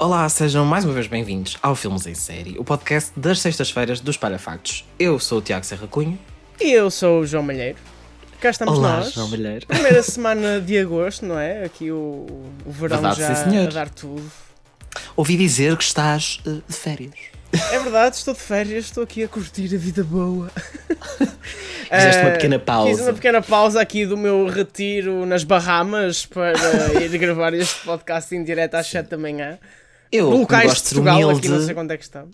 Olá, sejam mais uma vez bem-vindos ao Filmes em Série, o podcast das sextas-feiras dos Palhafactos. Eu sou o Tiago Serra Cunha. E eu sou o João Malheiro. Cá estamos Olá, nós. João Malheiro. Primeira semana de agosto, não é? Aqui o, o verão Verdade, já sim, senhor. a dar tudo. Ouvi dizer que estás eh, de férias. É verdade, estou de férias, estou aqui a curtir a vida boa. Fizeste uma Eh, pequena pausa. Fiz uma pequena pausa aqui do meu retiro nas Bahamas para ir gravar este podcast em direto às 7 da manhã. Eu Locais gosto de Portugal, humilde. aqui não sei quando é que estão.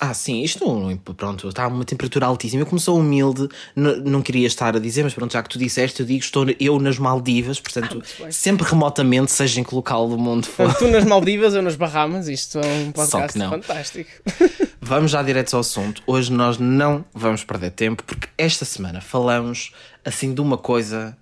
Ah, sim, isto não- pronto, está a uma temperatura altíssima. Eu, como sou humilde, n- não queria estar a dizer, mas pronto, já que tu disseste, eu digo, estou eu nas Maldivas, portanto, Ah, sempre remotamente, seja em que local do mundo for. Tu nas Maldivas, eu nas Bahamas, isto é um podcast não. fantástico. Vamos já direto ao assunto. Hoje nós não vamos perder tempo, porque esta semana falamos assim de uma coisa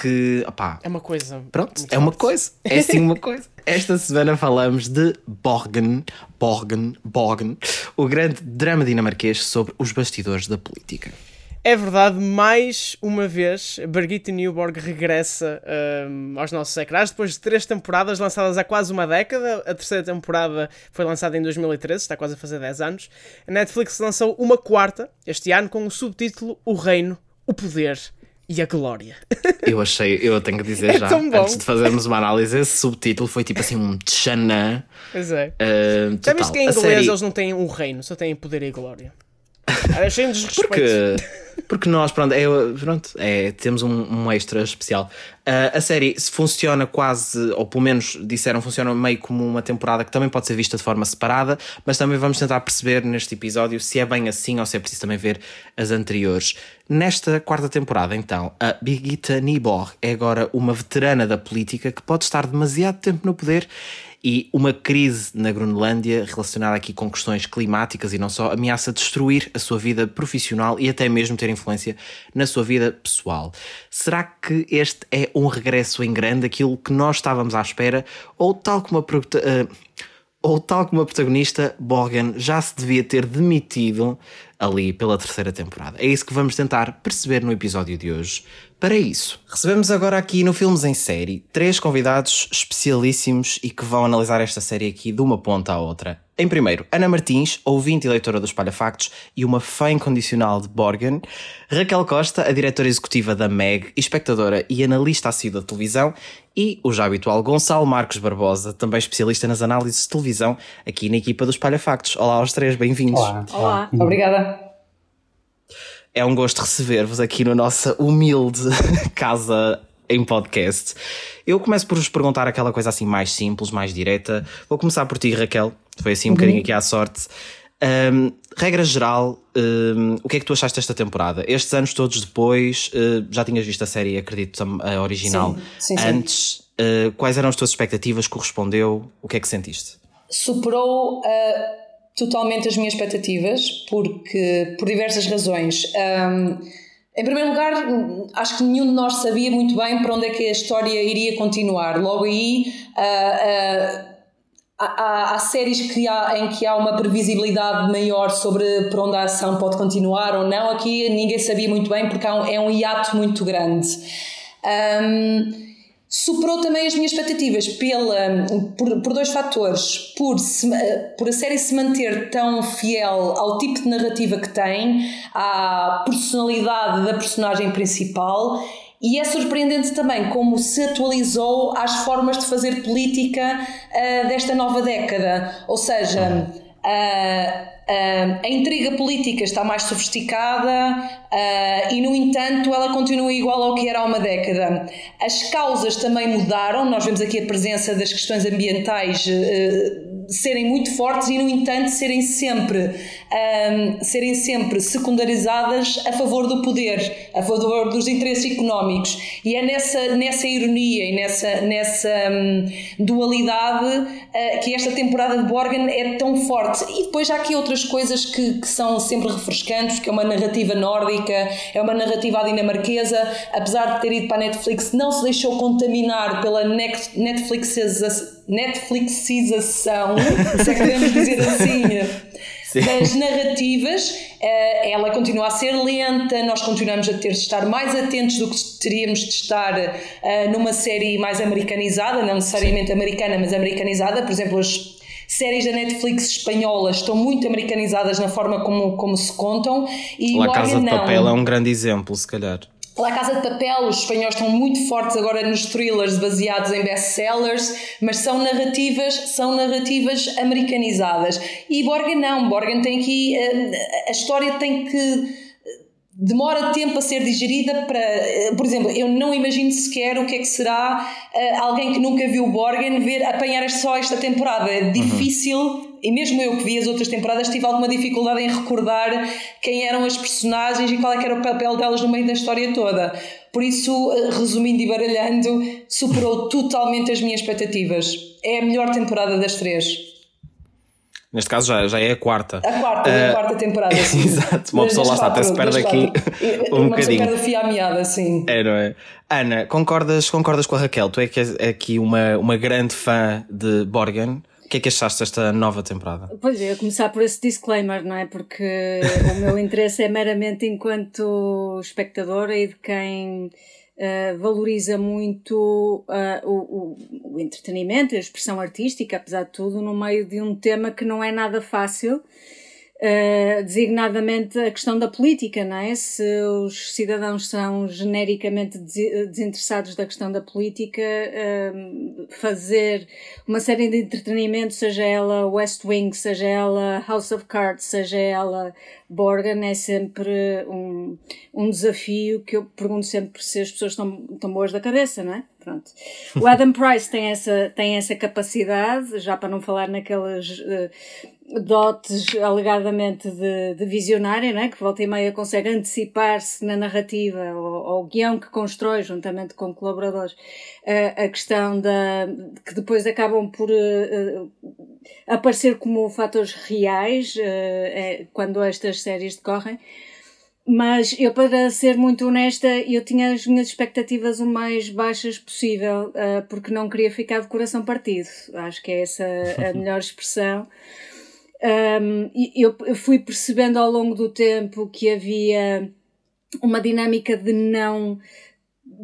que, opá, É uma coisa. Pronto, é uma coisa. É sim uma coisa. Esta semana falamos de Borgen, Borgen, Borgen, o grande drama dinamarquês sobre os bastidores da política. É verdade, mais uma vez, Birgitte Newborg regressa hum, aos nossos ecrãs depois de três temporadas lançadas há quase uma década. A terceira temporada foi lançada em 2013, está quase a fazer 10 anos. A Netflix lançou uma quarta este ano com o subtítulo O Reino, o Poder e a Glória. Eu achei, eu tenho que dizer É já, antes de fazermos uma análise, esse subtítulo foi tipo assim um tchanã. Pois é. Uh, Já viste que em inglês série- eles não têm um reino, só têm poder e glória. Achei um desrespeito. Porque, porque nós, pronto, é, pronto é, temos um, um extra especial. Ah, a série funciona quase, ou pelo menos disseram, funciona meio como uma temporada que também pode ser vista de forma separada, mas também vamos tentar perceber neste episódio se é bem assim ou se é preciso também ver as anteriores. Nesta quarta temporada, então, a Birgitta Nyborg é agora uma veterana da política que pode estar demasiado tempo no poder e uma crise na Groenlândia relacionada aqui com questões climáticas e não só ameaça destruir a sua vida profissional e até mesmo ter influência na sua vida pessoal. Será que este é um regresso em grande, aquilo que nós estávamos à espera, ou tal como a eh, ou tal como a protagonista, Borgen já se devia ter demitido ali pela terceira temporada. É isso que vamos tentar perceber no episódio de hoje. Para isso, recebemos agora aqui no Filmes em Série três convidados especialíssimos e que vão analisar esta série aqui de uma ponta à outra. Em primeiro, Ana Martins, ouvinte e leitora dos Palhafactos e uma fã incondicional de Borgen. Raquel Costa, a diretora executiva da MEG, espectadora e analista assídua de televisão. E o já habitual Gonçalo Marcos Barbosa, também especialista nas análises de televisão, aqui na equipa dos Palhafactos. Olá aos três, bem-vindos. Olá. Olá, obrigada. É um gosto receber-vos aqui na nossa humilde casa em podcast. Eu começo por vos perguntar aquela coisa assim mais simples, mais direta. Vou começar por ti, Raquel. Foi assim um bocadinho aqui à sorte. Hum, regra geral, hum, o que é que tu achaste desta temporada? Estes anos todos depois, eh, já tinhas visto a série, acredito, a original Sim, sim, sim. antes. Eh, quais eram as tuas expectativas? Correspondeu? O que é que sentiste? Superou ah, totalmente as minhas expectativas, porque por diversas razões. Ahm, em primeiro lugar, acho que nenhum de nós sabia muito bem para onde é que a história iria continuar. Logo aí, ah, ah, há, há- séries que há- em que há uma previsibilidade maior sobre para onde a ação pode continuar ou não. Aqui ninguém sabia muito bem porque um- é um hiato muito grande. Ahm, superou também as minhas expectativas pela, por, por dois fatores. Por, se- eh, por a série se manter tão fiel ao tipo de narrativa que tem, à personalidade da personagem principal. E é surpreendente também como se atualizou às formas de fazer política eh, desta nova década. Ou seja, ah, a intriga política está mais sofisticada ah, e, no entanto, ela continua igual ao que era há uma década. As causas também mudaram, nós vemos aqui a presença das questões ambientais. Serem muito fortes e no entanto serem sempre ahm, serem sempre secundarizadas a favor do poder a favor dos interesses económicos. E é nessa nessa ironia e nessa nessa hum, dualidade ah, que esta temporada de Borgen é tão forte. E depois há aqui outras coisas que, que são sempre refrescantes que é uma narrativa nórdica é uma narrativa dinamarquesa. Apesar de ter ido para a Netflix não se deixou contaminar pela Next- Netflixização se é que podemos dizer assim, das narrativas. Eh, ela continua a ser lenta, nós continuamos a ter de estar mais atentos do que teríamos de estar eh, numa série mais americanizada, não necessariamente americana, mas americanizada. Por exemplo, as, séries da Netflix espanholas estão muito americanizadas na forma como, como se contam. E La Casa de Papel é um grande exemplo, se calhar. La Casa de Papel, os espanhóis estão muito fortes agora nos thrillers baseados em best-sellers, mas são narrativas, são narrativas americanizadas. E Borgen não, Borgen tem aqui, eh, a história tem que demora tempo a ser digerida para, eh, por exemplo, eu não imagino sequer o que é que será uh, alguém que nunca viu Borgen ver apanhar só esta temporada. É difícil, uhum. E mesmo eu que vi as outras temporadas tive alguma dificuldade em recordar quem eram as personagens e qual é era o papel delas no meio da história toda. Por isso, eh, resumindo e baralhando, superou totalmente as minhas expectativas. É a melhor temporada das três. Neste caso já, já é a quarta. A quarta, uh, a quarta temporada, sim. Exato, uma pessoa lá está, até se perde aqui um uma bocadinho. perde o fio à meada, sim. É, não é? Ana, concordas, concordas com a Raquel? Tu é que és aqui uma, uma grande fã de Borgen. Que é que achaste desta nova temporada? Pois é, começar por esse disclaimer, não é? Porque o meu interesse é meramente enquanto espectadora e de quem Uh, valoriza muito uh, o, o, o, entretenimento, a expressão artística, apesar de tudo, no meio de um tema que não é nada fácil Uh, designadamente a questão da política, não é? Se os cidadãos são genericamente desinteressados da questão da política, uh, fazer uma série de entretenimento, seja ela West Wing, seja ela House of Cards, seja ela Borgen, é sempre um, um desafio que eu pergunto sempre se as pessoas estão, estão boas da cabeça, não é? Pronto. O Adam Price tem essa, tem essa capacidade, já para não falar naquelas uh, dotes alegadamente de, de visionária, né? que volta e meia consegue antecipar-se na narrativa ou, ou guião que constrói juntamente com colaboradores uh, a questão da que depois acabam por uh, aparecer como fatores reais é, quando estas séries decorrem. Mas eu, para ser muito honesta, eu tinha as minhas expectativas o mais baixas possível, porque não queria ficar de coração partido. Acho que é essa a melhor expressão. Um, eu, eu fui percebendo ao longo do tempo que havia uma dinâmica de não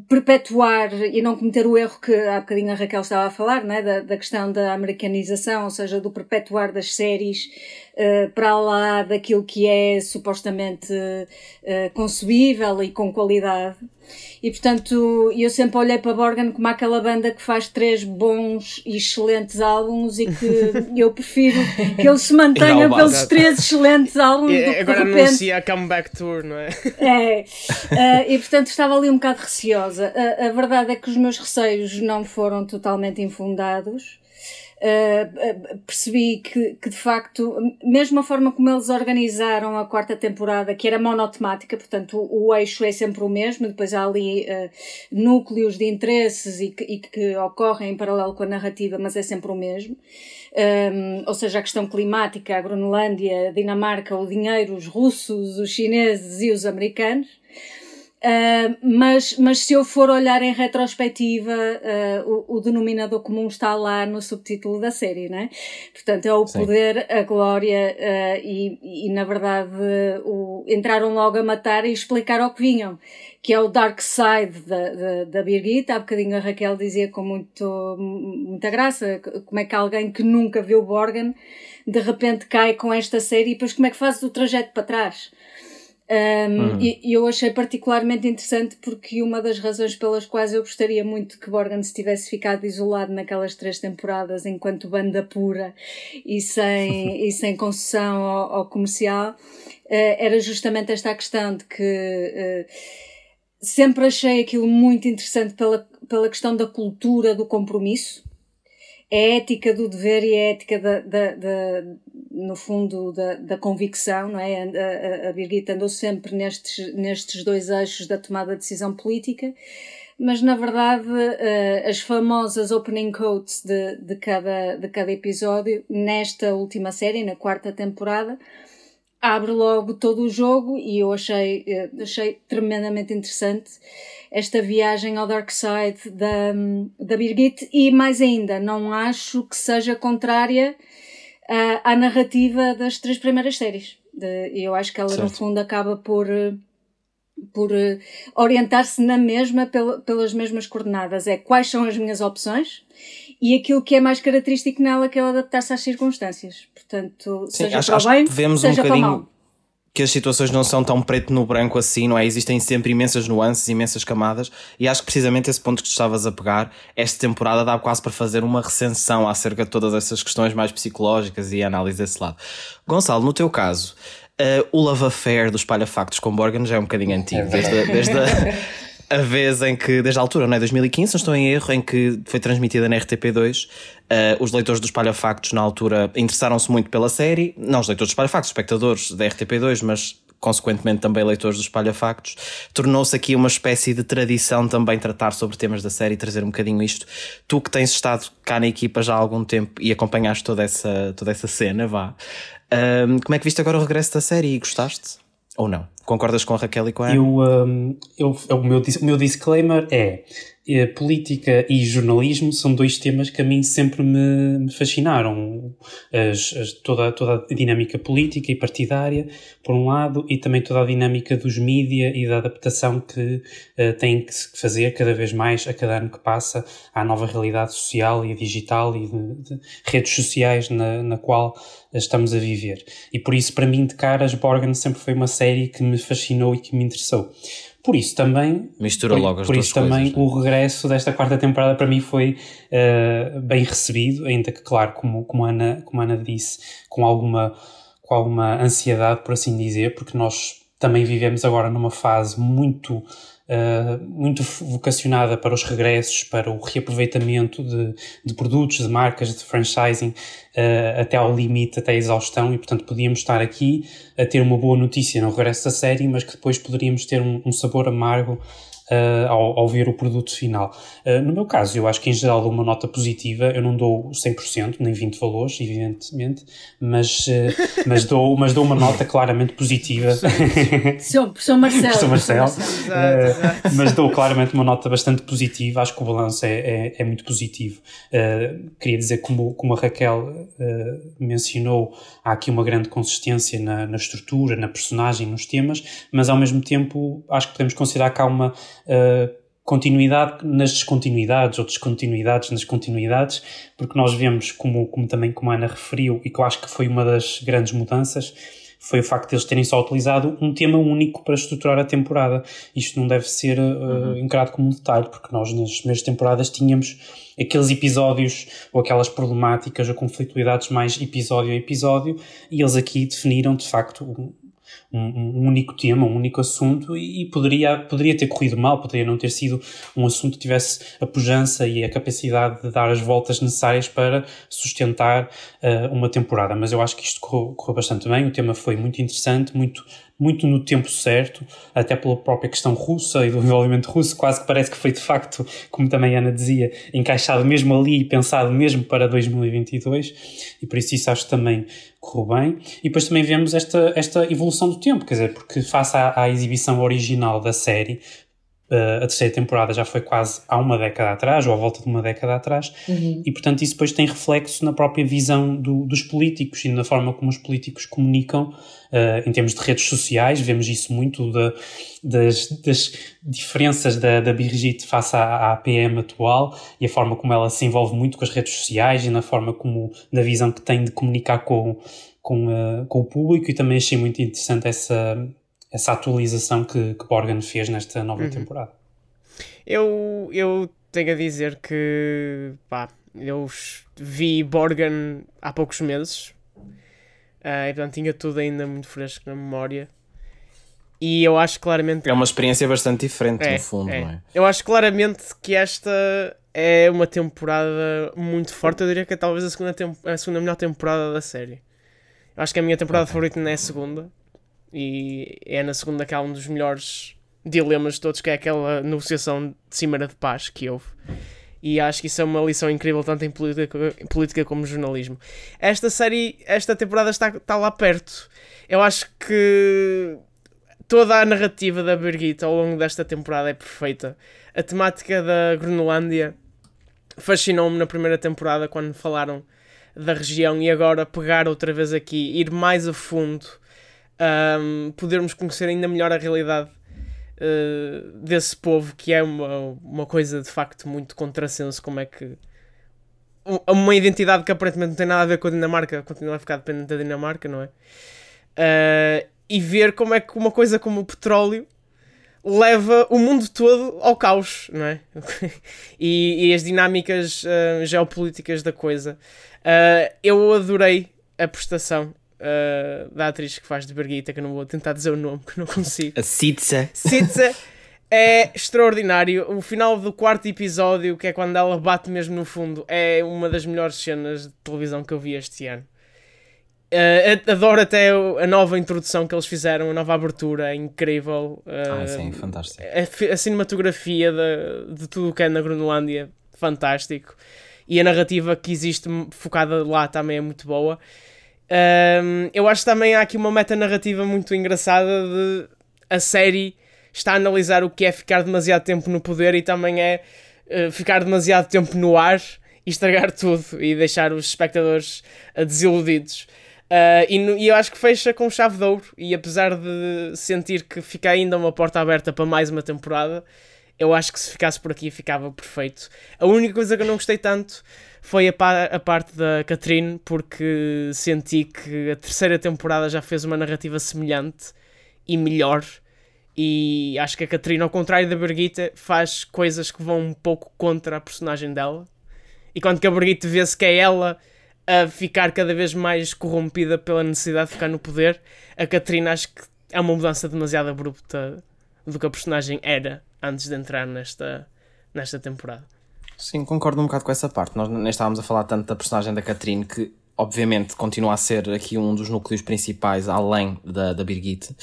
perpetuar e não cometer o erro que há bocadinho a Raquel estava a falar, né? da, da questão da americanização, ou seja, do perpetuar das séries uh, para lá daquilo que é supostamente uh, concebível e com qualidade. E portanto, eu sempre olhei para Borgen como aquela banda que faz três bons e excelentes álbuns e que eu prefiro que ele se mantenha pelos três excelentes álbuns. E, do que agora de repente... anuncia a comeback tour, não é? É. Uh, e portanto estava ali um bocado receosa. Uh, a verdade é que os meus receios não foram totalmente infundados. Uh, percebi que, que, de facto, mesmo a forma como eles organizaram a quarta temporada, que era monotemática, portanto o, o eixo é sempre o mesmo, depois há ali uh, núcleos de interesses e que, e que, ocorrem em paralelo com a narrativa, mas é sempre o mesmo. Um, ou seja, a questão climática, a Groenlândia, a Dinamarca, o dinheiro, os russos, os chineses e os americanos. Uh, mas, mas se eu for olhar em retrospectiva, uh, o, o, denominador comum está lá no subtítulo da série, né? Portanto, é o Sim. poder, a glória uh, e, e, na verdade, o, entraram logo a matar e explicar ao que vinham, que é o dark side da, da, da Birgit. Há bocadinho a Raquel dizia com muito, muita graça como é que alguém que nunca viu Borgen de repente cai com esta série e depois como é que faz o trajeto para trás. Um, uhum. E eu achei particularmente interessante porque uma das razões pelas quais eu gostaria muito que Borgen se tivesse ficado isolado naquelas três temporadas enquanto banda pura e sem, e sem concessão ao, ao comercial uh, era justamente esta questão de que uh, sempre achei aquilo muito interessante pela, pela questão da cultura do compromisso a ética do dever e a ética da, da, da no fundo da, da convicção, não é? A, a, a Birgit andou sempre nestes, nestes dois eixos da tomada de decisão política, mas na verdade uh, as famosas opening quotes de, de, cada, de cada episódio, nesta última série, na quarta temporada, abre logo todo o jogo e eu achei, eh, achei tremendamente interessante esta viagem ao Dark Side da, da Birgit e mais ainda, não acho que seja contrária uh, à narrativa das três primeiras séries. E eu acho que ela certo. no fundo acaba por por uh, orientar-se na mesma pelas mesmas coordenadas é quais são as minhas opções e aquilo que é mais característico nela que é o adaptar-se às circunstâncias. Portanto, Sim, seja acho, para o acho bem, que vemos seja um para o mal. bocadinho que as situações não são tão preto no branco assim, não é? Existem sempre imensas nuances, imensas camadas, e acho que precisamente esse ponto que tu estavas a pegar, esta temporada dá quase para fazer uma recensão acerca de todas essas questões mais psicológicas e a análise desse lado. Gonçalo, no teu caso, uh, o love affair dos palha-factos com Borgen já é um bocadinho antigo, desde, desde a, a, vez em que, desde a altura, não é? 2015, não estou em erro, em que foi transmitida na RTP2 Uh, os leitores dos Palhafactos, na altura, interessaram-se muito pela série. Não os leitores dos Palhafactos, espectadores da RTP2, mas consequentemente também leitores dos Palhafactos. Tornou-se aqui uma espécie de tradição também tratar sobre temas da série e trazer um bocadinho isto. Tu que tens estado cá na equipa já há algum tempo e acompanhaste toda essa, toda essa cena, vá. Uh, como é que viste agora o regresso da série e gostaste? Ou não? Concordas com a Raquel e com a Ana? Eu, um, eu, o, meu, o meu disclaimer é política e jornalismo são dois temas que a mim sempre me, me fascinaram. As, as, toda, toda a dinâmica política e partidária, por um lado, e também toda a dinâmica dos mídia e da adaptação que uh, tem que se fazer cada vez mais a cada ano que passa à nova realidade social e digital e de, de redes sociais na, na qual estamos a viver. E por isso, para mim, de caras, Borgen sempre foi uma série que me fascinou e que me interessou. Por isso também. Mistura por, logo as Por isso também coisas, o regresso desta quarta temporada para mim foi uh, bem recebido, ainda que, claro, como, como, a Ana, como Ana disse, com alguma, com alguma ansiedade, por assim dizer, porque nós também vivemos agora numa fase muito uh, muito vocacionada para os regressos, para o reaproveitamento de, de produtos, de marcas, de franchising, uh, até ao limite, até a exaustão, e portanto podíamos estar aqui a ter uma boa notícia no regresso da série, mas que depois poderíamos ter um, um sabor amargo uh, ao, ao, ver o produto final. Uh, no meu caso, eu acho que em geral dou uma nota positiva, eu não dou 100%, nem 20 valores, evidentemente, mas, uh, mas, dou, mas dou uma nota claramente positiva. Sou, Marcelo. Sou Marcelo. mas dou claramente uma nota bastante positiva, acho que o balanço é, é, é muito positivo. queria dizer, como, como a Raquel mencionou, há aqui uma grande consistência na, na estrutura, na personagem, nos temas, mas ao mesmo tempo acho que podemos considerar que há uma uh, continuidade nas descontinuidades ou descontinuidades nas continuidades, porque nós vemos, como, como também como a Ana referiu, e que eu acho que foi uma das grandes mudanças, foi o facto de eles terem só utilizado um tema único para estruturar a temporada. Isto não deve ser uh, uhum. encarado como um detalhe, porque nós nas primeiras temporadas tínhamos aqueles episódios ou aquelas problemáticas ou conflitualidades mais episódio a episódio, e eles aqui definiram de facto um, um, único tema, um único assunto e, e, poderia, poderia ter corrido mal, poderia não ter sido um assunto que tivesse a pujança e a capacidade de dar as voltas necessárias para sustentar uh, uma temporada. Mas eu acho que isto correu, correu bastante bem, o tema foi muito interessante, muito muito no tempo certo, até pela própria questão russa e do envolvimento russo, quase que parece que foi de facto, como também a Ana dizia, encaixado mesmo ali e pensado mesmo para 2022, e por isso isso acho também correu bem. E depois também vemos esta, esta evolução do tempo, quer dizer, porque face à, à exibição original da série, Uh, a terceira temporada já foi quase há uma década atrás, ou à volta de uma década atrás, uhum. e portanto isso depois tem reflexo na própria visão do, dos políticos e na forma como os políticos comunicam uh, em termos de redes sociais. Vemos isso muito da, das, das, diferenças da, da Brigitte face à, à APM atual e a forma como ela se envolve muito com as redes sociais e na forma como, na visão que tem de comunicar com, com, uh, com o público, e também achei muito interessante essa essa atualização que, que Borgen fez nesta nova uhum. temporada. Eu, eu tenho a dizer que pá, eu vi Borgen há poucos meses uh, e portanto tinha tudo ainda muito fresco na memória. E eu acho claramente. É uma experiência bastante diferente, é, no fundo, é. não é? Eu acho claramente que esta é uma temporada muito forte. Eu diria que é talvez a segunda, a segunda melhor temporada da série. Eu acho que a minha temporada okay. favorita não é a segunda. E é na segunda que há um dos melhores dilemas de todos, que é aquela negociação de Cimeira de Paz que houve. E acho que isso é uma lição incrível, tanto em política, em política como jornalismo. Esta série, esta temporada está, está lá perto. Eu acho que toda a narrativa da Birgit ao longo desta temporada é perfeita. A temática da Groenlândia fascinou-me na primeira temporada quando falaram da região e agora pegar outra vez aqui, ir mais a fundo um, podermos conhecer ainda melhor a realidade uh, desse povo, que é uma, uma coisa de facto muito contrassenso, como é que uma identidade que aparentemente não tem nada a ver com a Dinamarca, continua a ficar dependente da Dinamarca, não é? Uh, e ver como é que uma coisa como o petróleo leva o mundo todo ao caos, não é? e, e, as dinâmicas uh, geopolíticas da coisa. Uh, eu adorei a prestação uh, da atriz que faz de Birgitta, que eu não vou tentar dizer o nome, que não consigo. A Sitza. Sitza é extraordinário. O final do quarto episódio, que é quando ela bate mesmo no fundo, é uma das melhores cenas de televisão que eu vi este ano. Uh, adoro até a nova introdução que eles fizeram, a nova abertura, é incrível. Uh, ah, sim, fantástico. A, a cinematografia de, de tudo o que é na Groenlândia, fantástico. E a narrativa que existe focada lá também é muito boa. Um, eu acho que também há aqui uma meta-narrativa muito engraçada de a série está a analisar o que é ficar demasiado tempo no poder e também é uh, ficar demasiado tempo no ar e estragar tudo e deixar os espectadores uh, desiludidos. Uh, e, no, e, eu acho que fecha com chave de ouro. E apesar de sentir que fica ainda uma porta aberta para mais uma temporada, eu acho que se ficasse por aqui ficava perfeito. A única coisa que eu não gostei tanto foi a, a parte da Catherine, porque senti que a terceira temporada já fez uma narrativa semelhante e melhor. E acho que a Catherine, ao contrário da Birgitte, faz coisas que vão um pouco contra a personagem dela. E quando que a Birgitte vê-se que é ela a ficar cada vez mais corrompida pela necessidade de ficar no poder, a Catarina acho que é uma mudança demasiado abrupta do que a personagem era antes de entrar nesta, nesta temporada. Sim, concordo um bocado com essa parte. Nós nem estávamos a falar tanto da personagem da Catarina que obviamente continua a ser aqui um dos núcleos principais além da, da Birgit.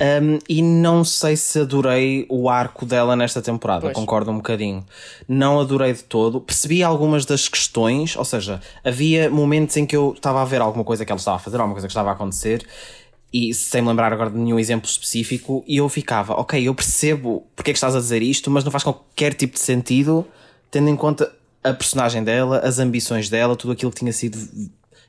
Um, e não sei se adorei o arco dela nesta temporada, pois. concordo um bocadinho. Não adorei de todo. Percebi algumas das questões, ou seja, havia momentos em que eu estava a ver alguma coisa que ela estava a fazer, alguma coisa que estava a acontecer, e sem me lembrar agora de nenhum exemplo específico, e eu ficava, ok, eu percebo porque é que estás a dizer isto, mas não faz qualquer tipo de sentido, tendo em conta a personagem dela, as ambições dela, tudo aquilo que tinha sido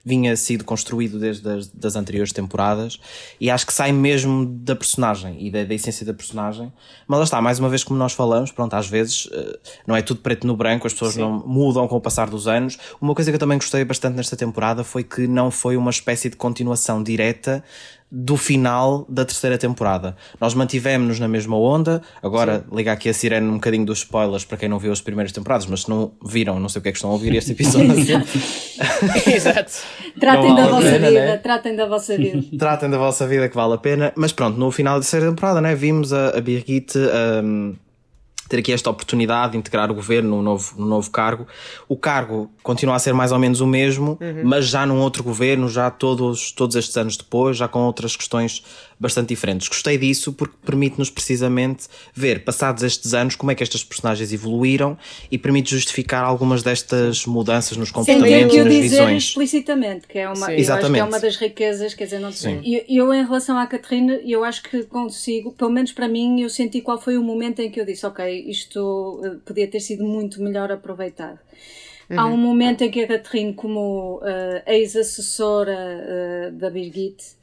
vinha sido construído desde as das anteriores temporadas e acho que sai mesmo da personagem e da, da, essência da personagem. Mas lá está, mais uma vez, como nós falamos, pronto, às vezes eh, não é tudo preto no branco, as pessoas Sim. não mudam com o passar dos anos. Uma coisa que eu também gostei bastante nesta temporada foi que não foi uma espécie de continuação direta do final da terceira temporada. Nós mantivemos-nos na mesma onda. Agora, Sim. liga aqui a sirene um bocadinho dos spoilers para quem não viu as primeiras temporadas, mas se não viram, não sei o que é que estão a ouvir este episódio. Exato. Tratem da vossa pena, vida, né? tratem da vossa vida. tratem da vossa vida que vale a pena. Mas pronto, no final da terceira temporada, né, vimos a, a Birgit. Um, ter aqui esta oportunidade de integrar o governo no novo, no novo cargo. O cargo continua a ser mais ou menos o mesmo, uhum. mas já num outro governo, já todos, todos estes anos depois, já com outras questões bastante diferentes. Gostei disso porque permite-nos precisamente ver, passados estes anos, como é que estas personagens evoluíram e permite justificar algumas destas mudanças nos comportamentos e nas dizer visões. explicitamente, que é uma, eu acho que é uma das riquezas, quer dizer, não sei. Eu, eu, em relação à Catarina, eu acho que consigo, pelo menos para mim, eu senti qual foi o momento em que eu disse, ok, isto eh, podia ter sido muito melhor aproveitado. Uhum. Há um momento em que a Catarina, como uh, ex-assessora uh, da Birgit,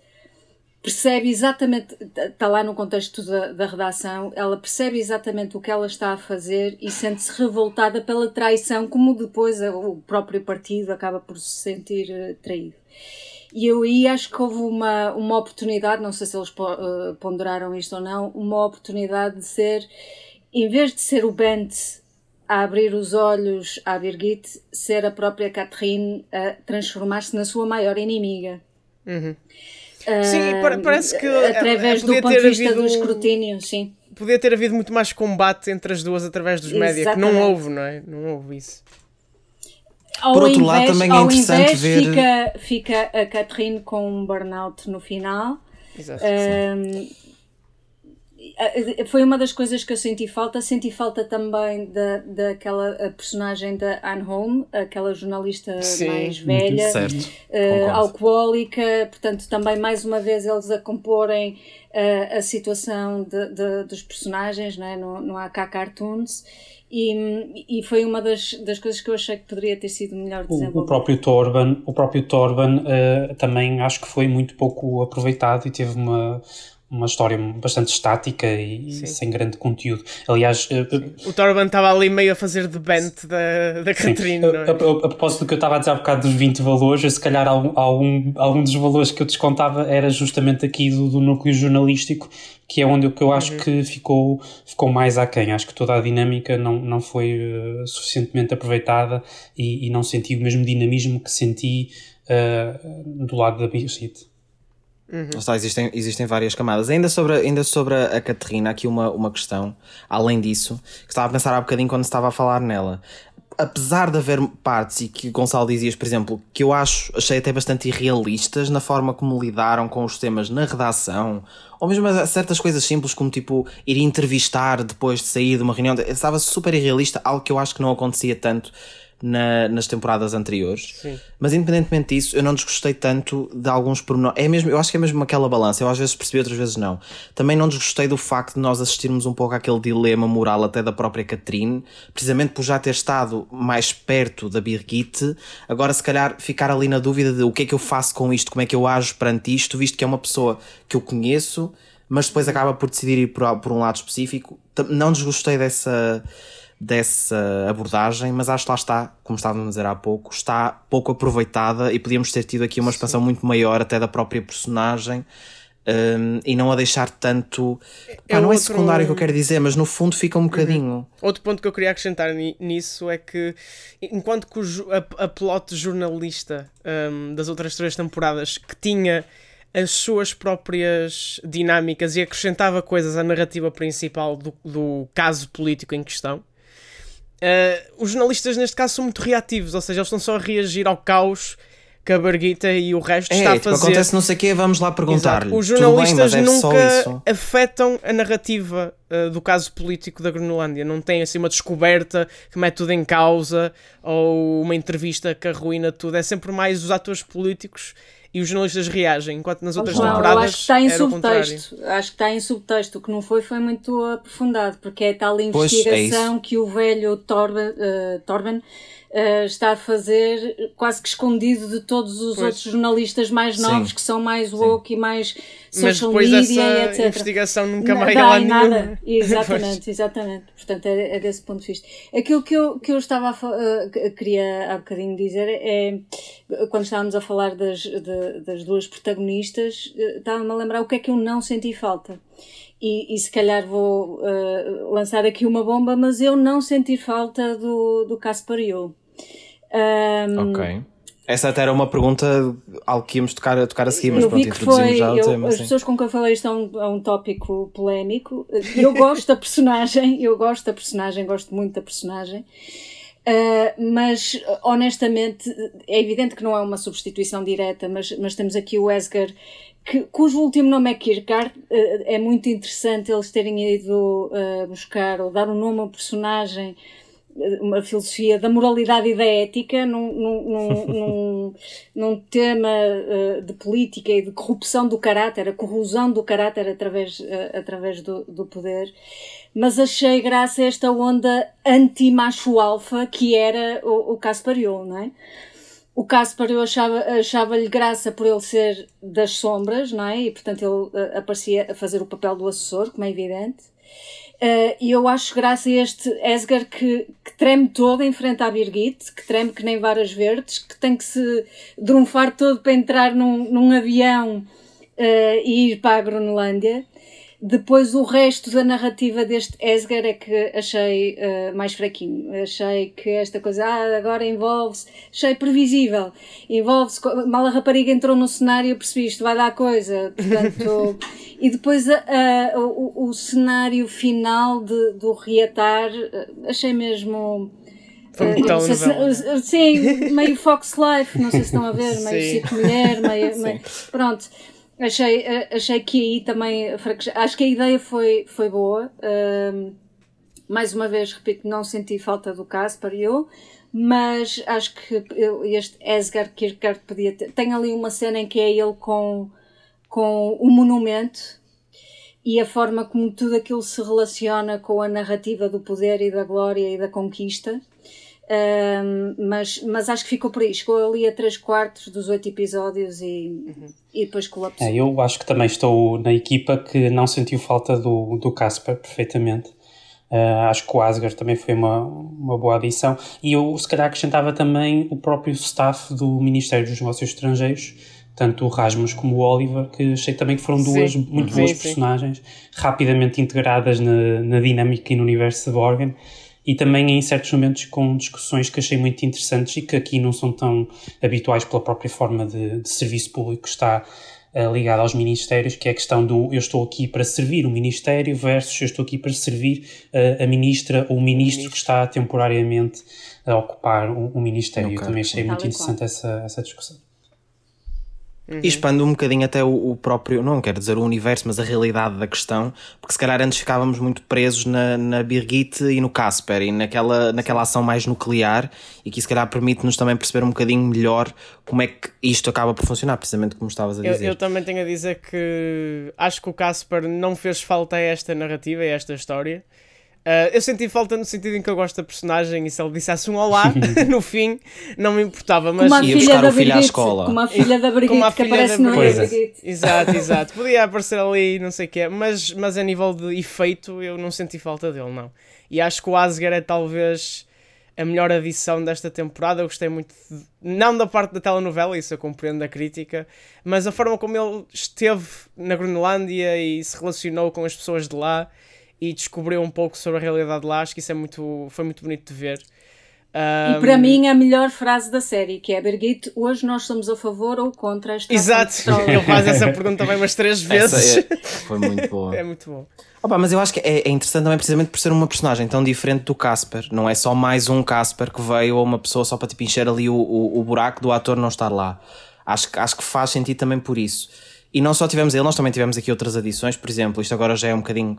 percebe exatamente, está lá no contexto da, da, redação, ela percebe exatamente o que ela está a fazer e sente-se revoltada pela traição, como depois o próprio partido acaba por se sentir traído. E eu aí acho que houve uma, uma oportunidade, não sei se eles ponderaram isto ou não, uma oportunidade de ser, em vez de ser o Bent a abrir os olhos à Birgit, ser a própria Catherine a transformar-se na sua maior inimiga. Uhum. Sim, parece que. Através do ponto de vista do escrutínio, sim. Podia ter havido muito mais combate entre as duas através dos média, que não houve, não é? Não houve isso. Ao Por outro invés, lado, também é interessante ver. Fica, fica a Catherine com um burnout no final. Exato. Um, foi uma das coisas que eu senti falta. Senti falta também da, daquela personagem da Anne Holm, aquela jornalista Sim, mais velha, uh, alcoólica. Portanto, também mais uma vez eles a comporem uh, a situação de, de, dos personagens né? no, no AK Cartoons. E, e foi uma das, das coisas que eu achei que poderia ter sido melhor desenvolvido. O, o próprio Torban, o próprio Torban uh, também acho que foi muito pouco aproveitado e teve uma uma história bastante estática e Sim. sem grande conteúdo. Aliás, eh, o Torban estava ali meio a fazer de bent da, da Catarina. É? A, a, a, propósito do que eu estava a dizer há bocado dos 20 valores, se calhar algum, algum, algum dos valores que eu descontava era justamente aqui do, do núcleo jornalístico, que é onde eu, que eu acho uhum. que ficou, ficou mais aquém. Acho que toda a dinâmica não, não foi uh, suficientemente aproveitada e, e, não senti o mesmo dinamismo que senti uh, do lado da Birgit. Uhum. Existem, existem várias camadas. Ainda sobre, ainda sobre a, Catarina, aqui uma, uma questão, além disso, que estava a pensar há bocadinho quando estava a falar nela. Apesar de haver partes, e que Gonçalo dizias, por exemplo, que eu acho, achei até bastante irrealistas na forma como lidaram com os temas na redação, ou mesmo certas coisas simples, como tipo ir entrevistar depois de sair de uma reunião, estava super irrealista, algo que eu acho que não acontecia tanto na, nas temporadas anteriores. Sim. Mas independentemente disso, eu não desgostei tanto de alguns pormenores. É mesmo, eu acho que é mesmo aquela balança. Eu às vezes percebi, outras vezes não. Também não desgostei do facto de nós assistirmos um pouco àquele dilema moral até da própria Catherine, precisamente por já ter estado mais perto da Birgit. Agora, se calhar, ficar ali na dúvida de o que é que eu faço com isto, como é que eu ajo perante isto, visto que é uma pessoa que eu conheço, mas depois acaba por decidir ir por, por um lado específico. Não desgostei dessa dessa abordagem, mas acho que lá está, como estávamos a dizer há pouco, está pouco aproveitada e podíamos ter tido aqui uma expansão Sim. muito maior até da própria personagem. Um, e não a deixar tanto. É Pá, não é outro... é secundário que eu quero dizer, mas no fundo fica um uhum. bocadinho. Outro ponto que eu queria acrescentar nisso é que, enquanto que o, a, a plot jornalista um, das outras três temporadas que tinha as suas próprias dinâmicas e acrescentava coisas à narrativa principal do, do caso político em questão, Uh, os jornalistas, neste caso, são muito reativos, ou seja, eles estão só a reagir ao caos que a Barguita e o resto é, está a tipo, fazer. acontece não sei o quê, vamos lá perguntar-lhe. Os jornalistas bem, é nunca afetam a narrativa uh, do caso político da Groenlândia. Não tem assim uma descoberta que mete tudo em causa ou uma entrevista que arruína tudo. É sempre mais os atores políticos e os jornalistas reagem, enquanto nas outras não, temporadas. acho que está em subtexto. Acho que está em subtexto. O que não foi foi muito aprofundado, porque é tal investigação é que o velho Torben, uh, Torben uh, está a fazer quase que escondido de todos os pois. outros jornalistas mais novos Sim. que são mais woke Sim. e mais social Mas depois media, essa etc. investigação nunca mais dá nada. Exatamente, exatamente. Portanto, é, é, desse ponto de vista. Aquilo que eu, que eu estava a uh, queria há bocadinho dizer é quando estávamos a falar das, de, das duas protagonistas, uh, estava-me a lembrar o que é que eu não senti falta. E, e, se calhar vou uh, lançar aqui uma bomba, mas eu não senti falta do, do Caspar Um, ok. Essa até era uma pergunta algo que íamos tocar, a tocar a seguir, mas eu pronto, introduzimos foi, já o eu, tema. As pessoas com quem eu falei estão a um tópico polémico. Eu gosto da personagem, eu gosto da personagem, gosto muito da personagem. Uh, mas honestamente é evidente que não é uma substituição direta, mas, mas temos aqui o Esgar, que, cujo último nome é Kierkegaard. Uh, é muito interessante eles terem ido uh, buscar ou dar um nome ao personagem uma filosofia da moralidade e da ética num, num, num, num tema de política e de corrupção do caráter, a corrosão do caráter através, através do, do poder. Mas achei graça a esta onda anti-macho alfa que era o, o não é? O Caspar eu achava, achava-lhe graça por ele ser das sombras, não é? E portanto ele uh, aparecia a fazer o papel do assessor, como é evidente. Uh, e eu acho graça a este Esgar que, que treme todo em frente à Birgit, que treme que nem varas verdes, que tem que se drunfar todo para entrar num, num avião uh, e ir para a Groenlândia. Depois o resto da narrativa deste Esgar é que achei uh, mais fraquinho. Achei que esta coisa, ah, agora envolve-se, achei previsível. Envolve-se, mal a rapariga entrou no cenário, eu percebi isto vai dar coisa. Portanto, e depois a, o, o, cenário final de, do reatar, achei mesmo. Uh, se, sim, meio Fox Life, não sei se estão a ver, meio Cito Mulher, meio, meio, Pronto. Achei, achei que aí também acho que a ideia foi, foi boa. Uh, mais uma vez, repito, não senti falta do Caspar eu, mas acho que este Esgar Kierkegaard podia ter. Tem ali uma cena em que é ele com, com o monumento e a forma como tudo aquilo se relaciona com a narrativa do poder e da glória e da conquista. Mas, mas acho que ficou por aí. Chegou ali a 3 quartos dos 8 episódios e, uhum. e depois colapsou. É, eu acho que também estou na equipa que não sentiu falta do, do Casper perfeitamente. Uh, acho que o Asgard também foi uma, uma boa adição. E eu, se calhar, acrescentava também o próprio staff do Ministério dos Negócios Estrangeiros, tanto o Rasmus como o Oliver, que achei também que foram duas sim, muito sim, boas sim. personagens, rapidamente integradas na, na dinâmica e no universo de Borgen e também em certos momentos com discussões que achei muito interessantes e que aqui não são tão habituais pela própria forma de, de serviço público que está uh, ligado aos ministérios, que é a questão do eu estou aqui para servir o ministério versus eu estou aqui para servir uh, a ministra ou o ministro, ministro, que está temporariamente a ocupar o, o ministério. Okay. Eu também achei muito interessante essa, essa discussão. Uhum. E expande um bocadinho até o, o, próprio, não quero dizer o universo, mas a realidade da questão, porque se calhar antes ficávamos muito presos na, na Birgit e no Casper e naquela, naquela ação mais nuclear, e que se calhar permite-nos também perceber um bocadinho melhor como é que isto acaba por funcionar, precisamente como estavas a dizer. Eu, eu também tenho a dizer que acho que o Casper não fez falta a esta narrativa, a esta história. Uh, eu senti falta no sentido em que eu gosto da personagem e se ele dissesse um olá no fim, não me importava. Mas... Como a filha da filho à escola. Como a filha da Brigitte que aparece no Brigitte. Exato, exato. Podia aparecer ali não sei o que mas, mas a nível de efeito eu não senti falta dele, não. E acho que o Asgard é talvez a melhor adição desta temporada. Eu gostei muito, de, não da parte da telenovela, isso eu compreendo da crítica, mas a forma como ele esteve na Groenlândia e se relacionou com as pessoas de lá e descobriu um pouco sobre a realidade lá. Acho que isso é muito, foi muito bonito de ver. Um... E para mim a melhor frase da série, que é Birgit, hoje nós somos a favor ou contra esta Exato, ele faz essa pergunta também umas três vezes. É, foi muito boa. é muito bom. Opa, mas eu acho que é, é, interessante também precisamente por ser uma personagem tão diferente do Casper. Não é só mais um Casper que veio ou uma pessoa só para tipo, encher ali o, o, o buraco do ator não estar lá. Acho, acho que faz sentido também por isso. E não só tivemos ele, nós também tivemos aqui outras adições, por exemplo, isto agora já é um bocadinho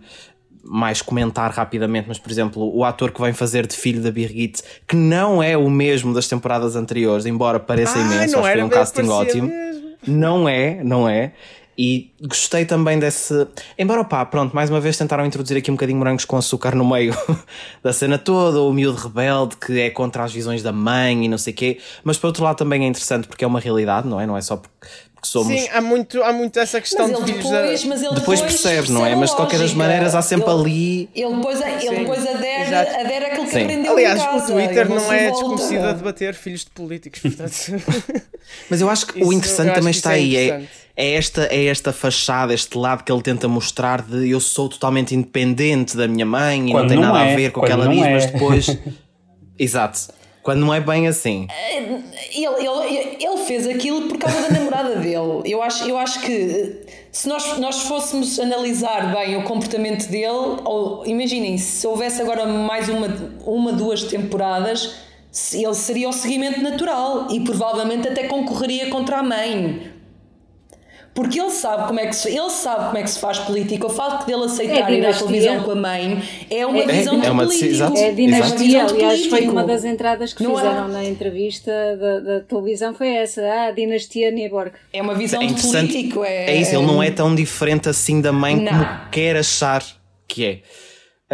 mais comentar rapidamente, mas por exemplo, o ator que vem fazer de filho da Birgit, que não é o mesmo das temporadas anteriores, embora pareça ah, imenso, acho que foi um casting ótimo. Mesmo. Não é, não é. E gostei também desse. Embora, pá, pronto, mais uma vez tentaram introduzir aqui um bocadinho morangos com açúcar no meio da cena toda, o miúdo rebelde que é contra as visões da mãe e não sei o quê. Mas por outro lado também é interessante porque é uma realidade, não é? Não é só porque somos. Sim, há muito, há muito essa questão mas de depois, da... mas ele depois, depois percebe, não é? Mas de qualquer das maneiras há sempre ele, ali. Ele depois, ele depois adere, adere aquilo que Sim. aprendeu. Aliás, casa, o Twitter não é desconhecido a debater filhos de políticos, portanto. mas eu acho que isso, o interessante também está é aí. É, é, esta, é esta fachada, este lado que ele tenta mostrar de eu sou totalmente independente da minha mãe e Quando não tem não nada é. a ver com o que ela diz, é. mas depois. Exato. Quando não é bem assim. Ele, ele, ele fez aquilo por causa da namorada dele. Eu acho, eu acho que se nós, nós fôssemos analisar bem o comportamento dele, ou imaginem, se houvesse agora mais uma, uma duas temporadas, ele seria o seguimento natural e provavelmente até concorreria contra a mãe porque ele sabe como é que se, ele sabe como é que se faz política. O facto dele aceitar é ir à televisão com a mãe é uma é, visão é, de é uma político. É dinastia, aliás, foi uma das entradas que não é? fizeram na entrevista da, da, televisão foi essa, ah, a dinastia Nieborg. É uma visão de político. É, é isso, ele não é tão diferente assim da mãe não. como quer achar que é.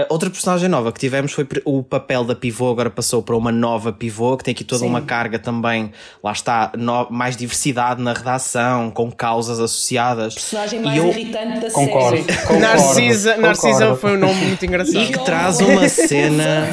Outra personagem nova que tivemos foi o papel da pivô, agora passou para uma nova pivô, que tem aqui toda Sim. uma carga também, lá está, no, mais diversidade na redação, com causas associadas. Personagem mais eu, irritante da concordo, série. Concordo, Narcisa, concordo. Narcisa foi um nome muito engraçado. E que traz uma cena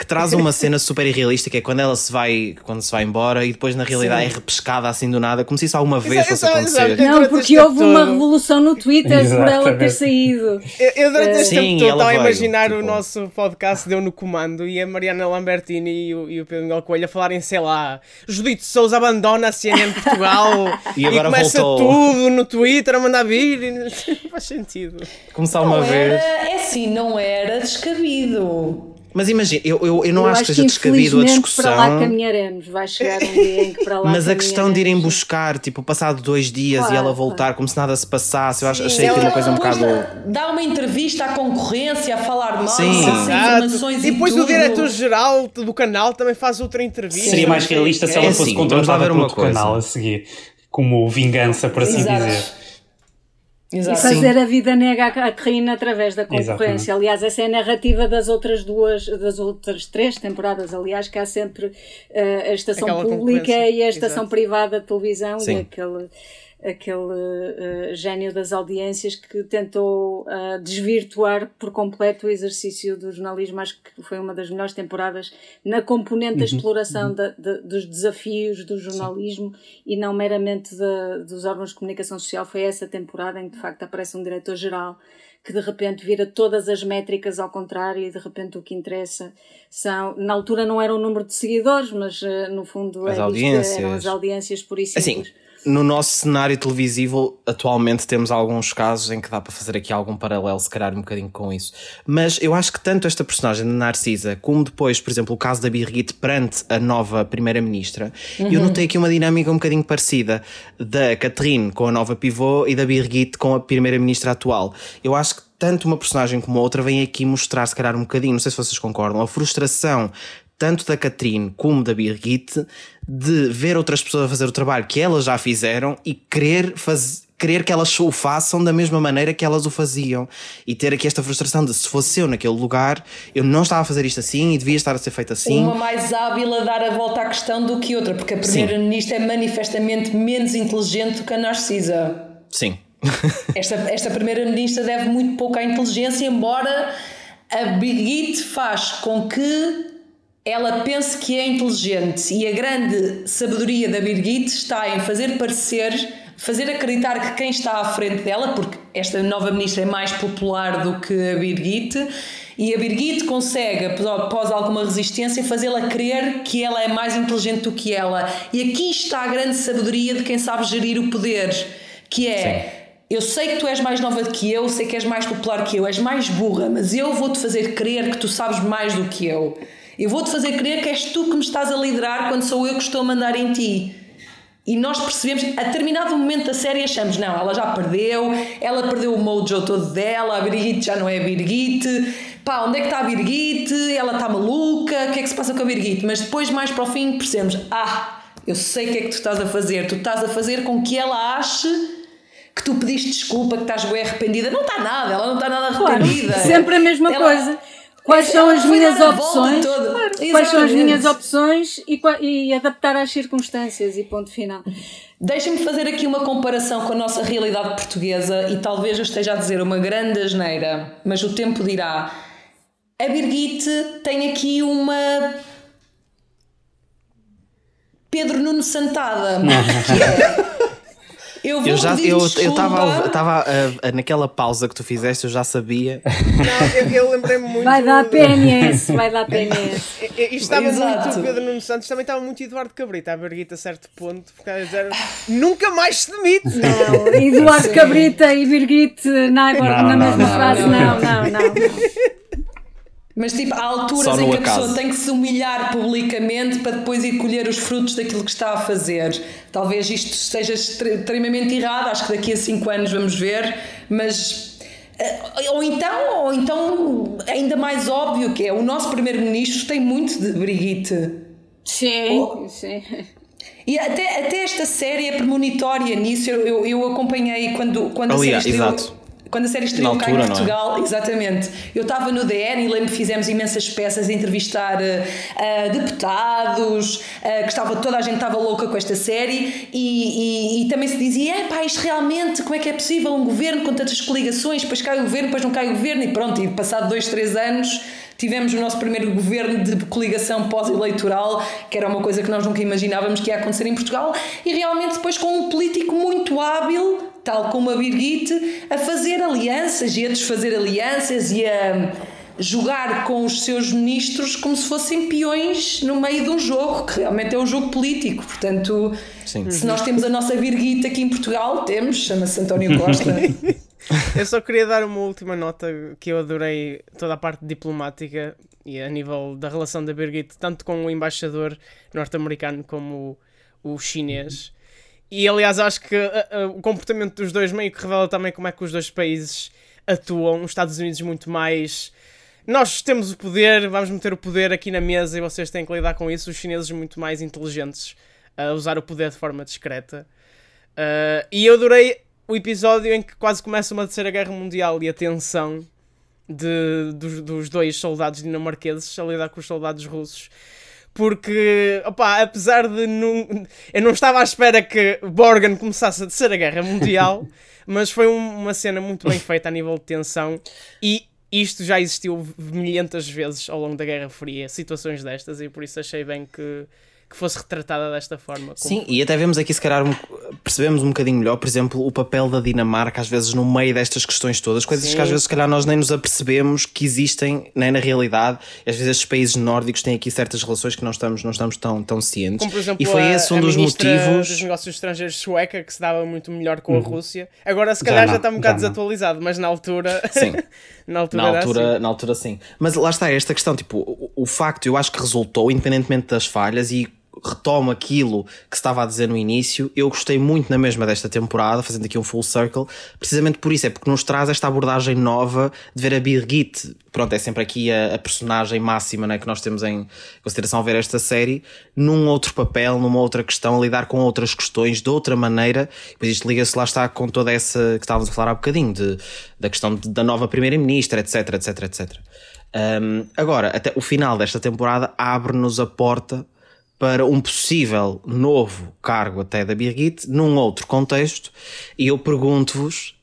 que traz uma cena super irrealista que é quando ela se vai, quando se vai embora e depois na realidade Sim. é repescada assim do nada, como se isso alguma vez fosse acontecer. Não, porque houve uma revolução no Twitter por ela ter saído. Eu, eu durante este Sim, tempo todo estava a imaginar tipo... o nosso podcast deu no comando e a Mariana Lambertini e o, e o Pedro Miguel Coelho a falarem, sei lá, Judito Souza abandona a CNN Portugal e, agora e começa voltou. tudo no Twitter a mandar vir. Não faz sentido. Começar uma vez. é assim, não era descabido. Mas imagina, eu, eu, eu não eu acho, que seja descabido a discussão. para lá caminharemos, vai chegar um dia em que para lá Mas a questão de irem buscar, tipo, passado dois dias claro, e ela voltar claro. como se nada se passasse, eu acho, achei aquilo uma coisa um bocado. Dá uma entrevista à concorrência a falar mal, Sim. informações e depois e o diretor-geral do canal também faz outra entrevista. Seria mais realista se ela é fosse assim, contratada por outro canal a seguir, como vingança, por assim Exato. dizer. Exato. E fazer Sim. a vida nega à Catherine através da concorrência. Exatamente. Aliás, essa é a narrativa das outras duas, das outras três temporadas, aliás, que há sempre uh, a estação Aquela pública e a estação Exato. privada de televisão Sim. e aquele aquele uh, gênio das audiências que tentou uh, desvirtuar por completo o exercício do jornalismo. Acho que foi uma das melhores temporadas na componente da uhum, exploração uhum. Da, de, dos desafios do jornalismo Sim. e não meramente de, dos órgãos de comunicação social. Foi essa temporada em que de facto aparece um diretor-geral que de repente vira todas as métricas ao contrário e de repente o que interessa são, na altura não era o número de seguidores, mas uh, no fundo as é audiências. eram as audiências por isso. Assim, no nosso cenário televisivo, atualmente temos alguns casos em que dá para fazer aqui algum paralelo, se calhar um bocadinho com isso. Mas eu acho que tanto esta personagem de Narcisa, como depois, por exemplo, o caso da Birgit perante a nova Primeira-Ministra, uhum. eu notei aqui uma dinâmica um bocadinho parecida da Catherine com a nova pivô e da Birgit com a Primeira-Ministra atual. Eu acho que tanto uma personagem como a outra vem aqui mostrar, se calhar, um bocadinho, não sei se vocês concordam, a frustração tanto da Catherine como da Birgit, de ver outras pessoas a fazer o trabalho que elas já fizeram e querer fazer querer que elas o façam da mesma maneira que elas o faziam e ter aqui esta frustração de se fosse eu naquele lugar, eu não estava a fazer isto assim e devia estar a ser feito assim. Uma mais hábil a dar a volta à questão do que outra, porque a primeira-ministra é manifestamente menos inteligente do que a Narcisa. Sim. esta esta primeira-ministra deve muito pouco à inteligência, embora a Brigitte faz com que ela pensa que é inteligente e a grande sabedoria da Birgit está em fazer parecer, fazer acreditar que quem está à frente dela, porque esta nova ministra é mais popular do que a Birgit, e a Birgit consegue, após alguma resistência, fazê-la crer que ela é mais inteligente do que ela. E aqui está a grande sabedoria de quem sabe gerir o poder, que é. Sim. Eu sei que tu és mais nova do que eu, sei que és mais popular que eu, és mais burra, mas eu vou-te fazer crer que tu sabes mais do que eu. Eu vou-te fazer crer que és tu que me estás a liderar quando sou eu que estou a mandar em ti. E nós percebemos, a determinado momento da série, achamos: não, ela já perdeu, ela perdeu o mojo todo dela, a Birgit já não é a Birgit, pá, onde é que está a Birgit? Ela está maluca, o que é que se passa com a Birgit? Mas depois, mais para o fim, percebemos: ah, eu sei o que é que tu estás a fazer, tu estás a fazer com que ela ache que tu pediste desculpa, que estás bem arrependida. Não está nada, ela não está nada arrependida. Claro, sempre a mesma ela, coisa. Quais são as minhas opções? Quais são as minhas opções e, e adaptar às circunstâncias e ponto final. Deixa-me fazer aqui uma comparação com a nossa realidade portuguesa e talvez eu esteja a dizer uma grande asneira, mas o tempo dirá. A Birgit tem aqui uma Pedro Nuno Santada, que é eu, eu já eu estava tava, uh, naquela pausa que tu fizeste, eu já sabia. Não, eu, eu lembrei-me muito. Vai dar PNS, vai dar PNS. Isto estava Exato. muito Pedro Nuno Santos, também estava muito Eduardo Cabrita, a Berguita a certo ponto, porque nunca mais se demite. Não, Eduardo Sim. Cabrita e Birgit na, não, na mesma não, frase, não, não, não. não. Mas tipo, há alturas em que a pessoa tem que se humilhar publicamente para depois ir colher os frutos daquilo que está a fazer. Talvez isto esteja extremamente errado, acho que daqui a 5 anos vamos ver, mas eh, ou então, ou então ainda mais óbvio que é o nosso primeiro-ministro tem muito de Brigitte. Sim, oh. sim. E até, até esta série é premonitória nisso. Eu, eu, eu acompanhei quando, quando Aliás, a série estreou. Exato quando a série estreou cá em é? Portugal, é? exatamente. Eu estava no DN e lembro que fizemos imensas peças a entrevistar uh, deputados, uh, que estava, toda a gente estava louca com esta série e, e, e também se dizia: é pá, isto realmente, como é que é possível um governo com tantas coligações, depois cai o governo, depois não cai o governo e pronto, e passado dois, três anos tivemos o nosso primeiro governo de coligação pós-eleitoral, que era uma coisa que nós nunca imaginávamos que ia acontecer em Portugal, e realmente depois com um político muito hábil, tal como a Birgit, a fazer alianças e a desfazer alianças e a jogar com os seus ministros como se fossem peões no meio de um jogo, que realmente é um jogo político. Portanto, Sim. se nós temos a nossa Birgit aqui em Portugal, temos, chama-se António Costa. Eu só queria dar uma última nota que eu adorei toda a parte diplomática e a nível da relação da Birgit, tanto com o embaixador norte-americano como o, o, chinês. E aliás, acho que a, o comportamento dos dois meio que revela também como é que os dois países atuam. Os Estados Unidos muito mais. Nós temos o poder, vamos meter o poder aqui na mesa e vocês têm que lidar com isso. Os chineses muito mais inteligentes a usar o poder de forma discreta. Uh, e eu adorei o episódio em que quase começa uma terceira guerra mundial e a tensão de, dos, dos dois soldados dinamarqueses a lidar com os soldados russos porque, opa, apesar de não, eu não estava à espera que Borgen começasse a terceira guerra mundial, mas foi um, uma cena muito bem feita a nível de tensão. E isto já existiu milhentas vezes ao longo da Guerra Fria, situações destas, e por isso achei bem que que fosse retratada desta forma. Sim, foi. e até vemos aqui, se calhar, um, percebemos um bocadinho melhor, por exemplo, o papel da Dinamarca, às vezes, no meio destas questões todas, coisas Sim. que às vezes, se calhar, nós nem nos apercebemos que existem nem na realidade. Às vezes, estes países nórdicos têm aqui certas relações que não estamos, não estamos tão, tão cientes. Como, por exemplo, e foi esse um dos motivos. dos negócios estrangeiros sueca, que se dava muito melhor com a uhum. Rússia. Agora, se calhar, já, já está um bocado desatualizado, mas na altura. Sim. na altura, na altura, assim. na altura, sim. Mas lá está esta questão, tipo, o, o facto, eu acho que resultou, independentemente das falhas, e retomo aquilo que estava a dizer no início, eu gostei muito na mesma desta temporada, fazendo aqui um full circle, precisamente por isso, é porque nos traz esta abordagem nova de ver a Birgit, pronto, é sempre aqui a, a personagem máxima né, que nós temos em consideração a ver esta série, num outro papel, numa outra questão, a lidar com outras questões de outra maneira, depois isto liga-se lá está com toda essa que estávamos a falar há bocadinho, de, da questão de, da nova Primeira-Ministra, etc, etc, etc. Um, agora, até o final desta temporada abre-nos a porta para um possível novo cargo até da Birgit num outro contexto e eu pergunto-vos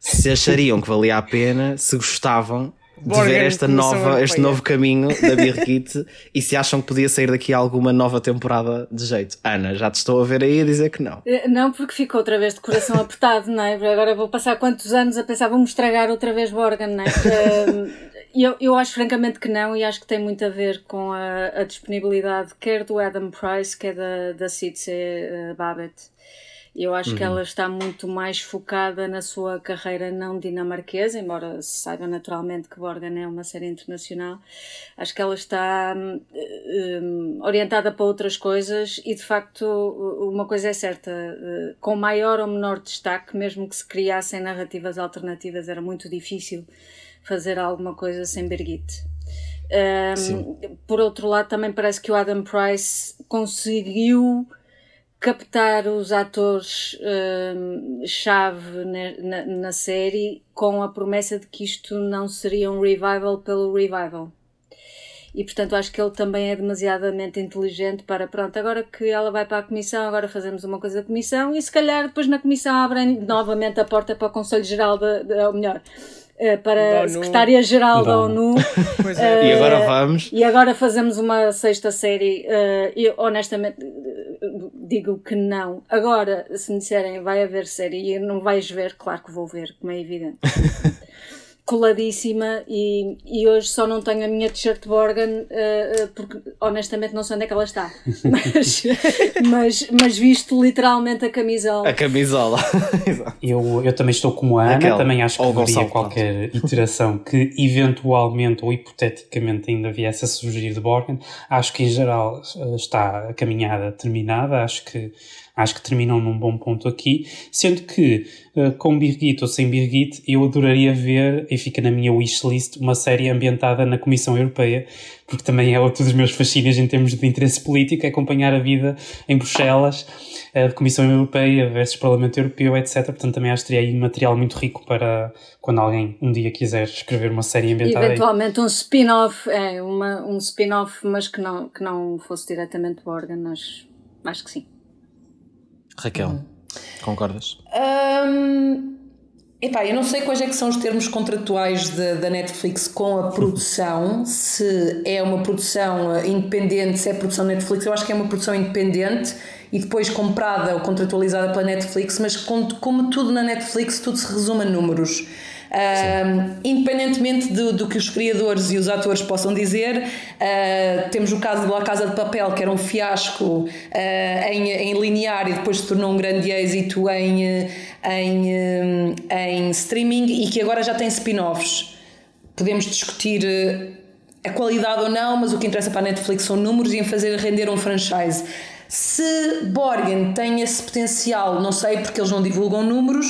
se achariam que valia a pena, se gostavam de ver esta nova, este novo caminho da Birgit e se acham que podia sair daqui alguma nova temporada de jeito. Ana, já te estou a ver aí a dizer que não. Eh, não, porque ficou outra vez de coração apertado, não é? Agora vou passar quantos anos a pensar, vamos estragar outra vez Borgen, não é? Eu, eu acho francamente que não, e acho que tem muito a ver com a, a disponibilidade, quer do Adam Price, quer da, da Sidse uh, Babbitt. Eu acho uhum. que ela está muito mais focada na sua carreira não dinamarquesa, embora se saiba naturalmente que Borgen é uma série internacional. Acho que ela está um, um, orientada para outras coisas e, de facto, uma coisa é certa: uh, com maior ou menor destaque, mesmo que se criassem narrativas alternativas, era muito difícil fazer alguma coisa sem Birgit. Um, por outro lado, também parece que o Adam Price conseguiu captar os atores um, chave na, na, na, série com a promessa de que isto não seria um revival pelo revival. E portanto acho que ele também é demasiadamente inteligente para pronto, agora que ela vai para a comissão, agora fazemos uma coisa da comissão e se calhar depois na comissão abrem novamente a porta para o Conselho Geral, de, ou melhor, eh, para a Secretária-Geral da ONU. É. Uh, e agora vamos. E agora fazemos uma sexta série. Uh, eu honestamente digo que não. Agora, se me disserem vai haver série e não vais ver, claro que vou ver, como é evidente. coladíssima e, e hoje só não tenho a minha t-shirt Borgen uh, porque honestamente não sei onde é que ela está. Mas, mas, mas visto literalmente a camisola. A camisola. Eu, eu também estou como a Ana Aquela, também acho que haveria qualquer iteração que eventualmente ou hipoteticamente ainda viesse a surgir de Borgen. Acho que em geral está a caminhada terminada. Acho que acho que terminam num bom ponto aqui, sendo que uh, com Birgit ou sem Birgit eu adoraria ver, e fica na minha wishlist, uma série ambientada na Comissão Europeia, porque também é outro dos meus fascínios em termos de interesse político, é acompanhar a vida em Bruxelas, uh, Comissão Europeia versus Parlamento Europeu, etc. Portanto, também acho que teria aí material muito rico para quando alguém um dia quiser escrever uma série ambientada Eventualmente aí. um spin-off, é, uma, um spin-off, mas que não, que não fosse diretamente do órgão, acho, acho que sim. Raquel, uhum. concordas? Um, epá, eu não sei quais é que são os termos contratuais da Netflix com a produção, se é uma produção eh, independente, se é produção Netflix, eu acho que é uma produção independente e depois comprada ou contratualizada pela Netflix, mas como tudo na Netflix, tudo se resume a números. Independentemente do, do, que os criadores e os atores possam dizer, uh, temos o caso de Casa de Papel, que era um fiasco uh, em, em linear e depois se tornou um grande êxito em, em, em streaming e que agora já tem spin-offs. Podemos discutir a qualidade ou não, mas o que interessa para a Netflix são números e em fazer render um franchise. Se Borgen tem esse potencial, não sei porque eles não divulgam números,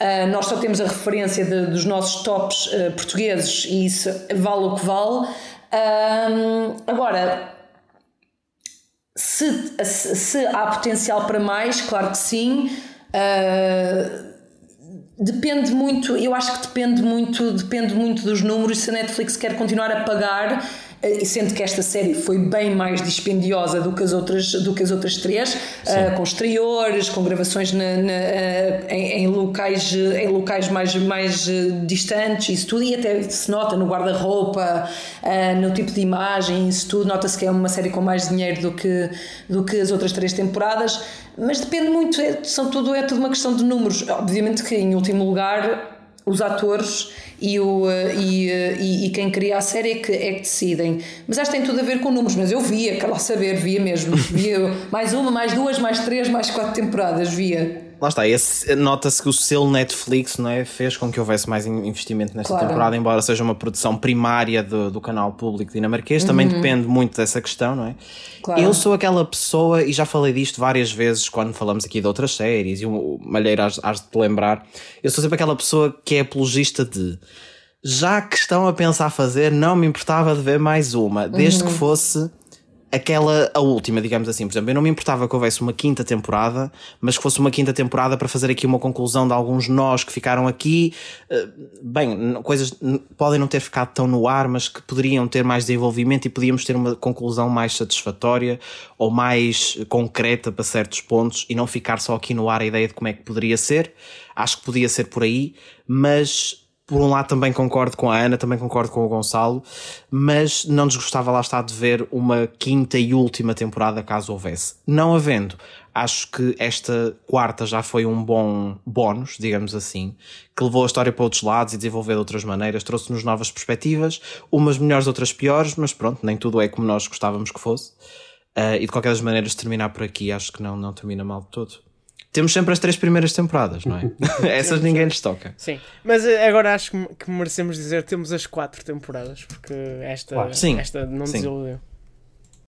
Uh, nós só temos a referência de, dos nossos tops uh, portugueses e isso vale o que vale. Uh, agora, se, se, se, há potencial para mais, claro que sim. depende muito, eu acho que depende muito, depende muito dos números. Se a Netflix quer continuar a pagar, eh, sendo que esta série foi bem mais dispendiosa do que as outras, do que as outras três, uh, com exteriores, com gravações na, na, uh, em, em, locais, em locais mais, mais distantes, isso tudo, e até se nota no guarda-roupa, uh, no tipo de imagem, isso tudo, nota-se que é uma série com mais dinheiro do que, do que as outras três temporadas, mas depende muito, é, são tudo, é tudo uma questão de números. Obviamente que, em último lugar, os atores e, o, eh, e, eh, e, e, quem cria a série é que, é que decidem. Mas acho que tem tudo a ver com números, mas eu via, quero lá saber, via mesmo. Via mais uma, mais duas, mais três, mais quatro temporadas, via. Lá está, nota-se que o selo Netflix não é, fez com que houvesse mais investimento nesta claro. temporada, embora seja uma produção primária do, do canal público dinamarquês, também uhum. depende muito dessa questão, não é? Claro. Eu sou aquela pessoa, e já falei disto várias vezes quando falamos aqui de outras séries, e o Malheiro has, de te lembrar, eu sou sempre aquela pessoa que é apologista de já que estão a pensar fazer, não me importava de ver mais uma, desde uhum. que fosse aquela, a última, digamos assim. Por exemplo, eu não me importava que houvesse uma quinta temporada, mas que fosse uma quinta temporada para fazer aqui uma conclusão de alguns nós que ficaram aqui. Eh, bem, coisas podem não ter ficado tão no ar, mas que poderiam ter mais desenvolvimento e podíamos ter uma conclusão mais satisfatória ou mais concreta para certos pontos e não ficar só aqui no ar a ideia de como é que poderia ser. Acho que podia ser por aí, mas por um lado também concordo com a Ana, também concordo com o Gonçalo, mas não desgostava lá estar de ver uma quinta e última temporada caso houvesse. Não havendo, acho que esta quarta já foi um bom bónus, digamos assim, que levou a história para outros lados e desenvolveu de outras maneiras, trouxe-nos novas perspectivas, umas melhores, outras piores, mas pronto, nem tudo é como nós gostávamos que fosse. Uh, e de qualquer das maneiras, terminar por aqui, acho que não, não termina mal de todo temos sempre as três primeiras temporadas, não é? Essas ninguém lhes toca. Sim, mas eh, agora acho que merecemos dizer temos as quatro temporadas, porque esta, claro. sim, esta não sim. desiludeu.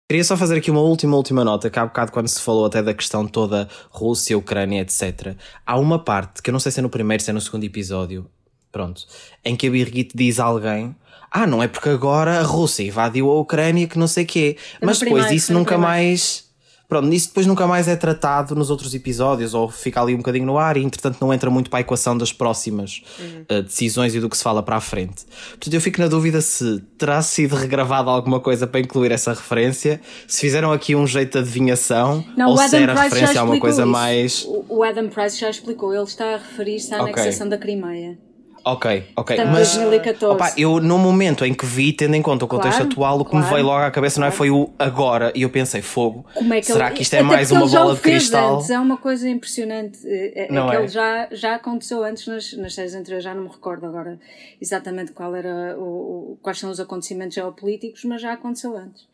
Queria só fazer aqui uma última, última nota, que há bocado quando se falou até da questão toda Rússia, Ucrânia, etc. Há uma parte, que eu não sei se é no primeiro, se é no segundo episódio, pronto, em que a Birgit diz a alguém ah, não é porque agora a Rússia invadiu a Ucrânia que não sei o quê. Mas depois primeiro, disso nunca mais Pronto, isso depois nunca mais é tratado nos outros episódios, ou fica ali um bocadinho no ar e entretanto não entra muito para a equação das próximas uhum. uh, decisões e do que se fala para a frente. Portanto, eu fico na dúvida se terá sido regravada alguma coisa para incluir essa referência, se fizeram aqui um jeito de adivinhação, não, ou se era Price referência a uma coisa isso. mais. O Adam Price já explicou, ele está a referir-se à okay. anexação da Crimeia. Ok, ok. mas 2014. Opa, eu no momento em que vi, tendo em conta o contexto claro, atual, o que claro, me veio logo à cabeça claro. não é foi o agora. E eu pensei, fogo. É que será ele... que isto é Até mais uma bola de cristal? Antes, é uma coisa impressionante. É, é não é? já, já aconteceu antes nas, nas séries anteriores, já não me recordo agora exatamente qual era o, o, quais são os acontecimentos geopolíticos, mas já aconteceu antes.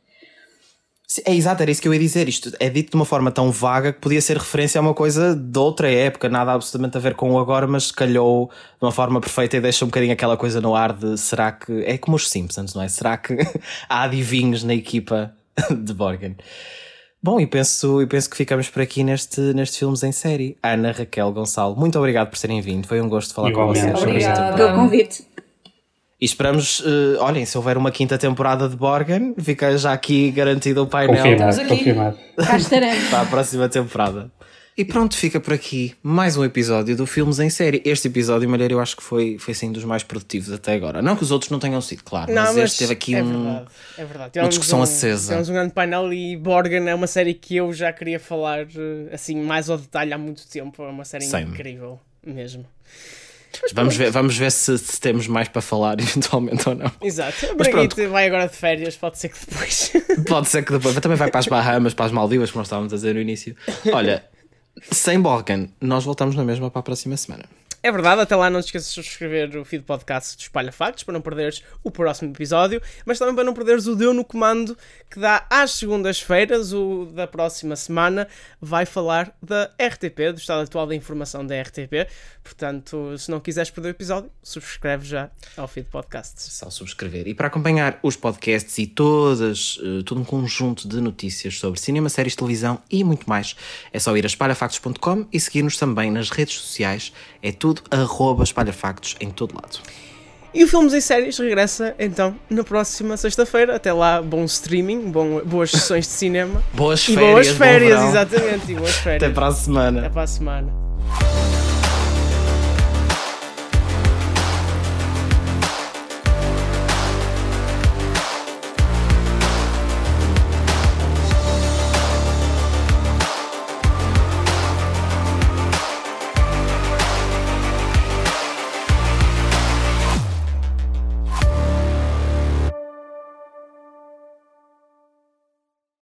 É exato, era isso que eu ia dizer. Isto é dito de uma forma tão vaga que podia ser referência a uma coisa de outra época, nada absolutamente a ver com o agora, mas calhou de uma forma perfeita e deixa um bocadinho aquela coisa no ar de será que. É como os Simpsons, não é? Será que há adivinhos na equipa de Borgen? Bom, e penso, e penso que ficamos por aqui neste, neste Filmes em Série. Ana, Raquel, Gonçalo, muito obrigado por terem vindo. Foi um gosto falar Igualmente. com vocês. Obrigada pelo convite. E esperamos, uh, olhem, se houver uma quinta temporada de Borgen, fica já aqui garantido o painel. Confirmado, aqui. confirmado. Cá estaremos. Para a próxima temporada. E pronto, fica por aqui mais um episódio do Filmes em Série. Este episódio, Malheiro, eu acho que foi, foi assim dos mais produtivos até agora. Não que os outros não tenham sido, claro, não, mas, mas este teve aqui é um, verdade, é verdade. uma discussão um, acesa. Temos um grande painel e Borgen é uma série que eu já queria falar eh, assim mais ao detalhe há muito tempo. É uma série Same. incrível mesmo. Vamos ver, vamos ver se, se, temos mais para falar eventualmente ou não. Exato. A Braguita vai agora de férias, pode ser que depois. Pode ser que depois. Também vai para as Bahamas, para as Maldivas, como nós estávamos a dizer no início. Olha, sem Balkan, nós voltamos na mesma para a próxima semana. É verdade, até lá não te esqueças de subscrever o feed podcast do Espalha Factos para não perderes o próximo episódio, mas também para não perderes o Deu no Comando que dá às segundas-feiras, o da próxima semana, vai falar da RTP, do estado atual da informação da RTP. Portanto, se não quiseres perder o episódio, subscreve já ao feed podcast. Só subscrever. E para acompanhar os podcasts e todas, uh, todo um conjunto de notícias sobre cinema, séries, televisão e muito mais, é só ir a espalhafactos.com e seguir-nos também nas redes sociais. É tudo tudo, arroba espalhafactos em todo lado. E o Filmes e Séries regressa então na próxima sexta-feira. Até lá, bom streaming, bom, boas sessões de cinema. boas e férias. Boas férias, exatamente. E boas férias. Até para a semana. Até para a semana.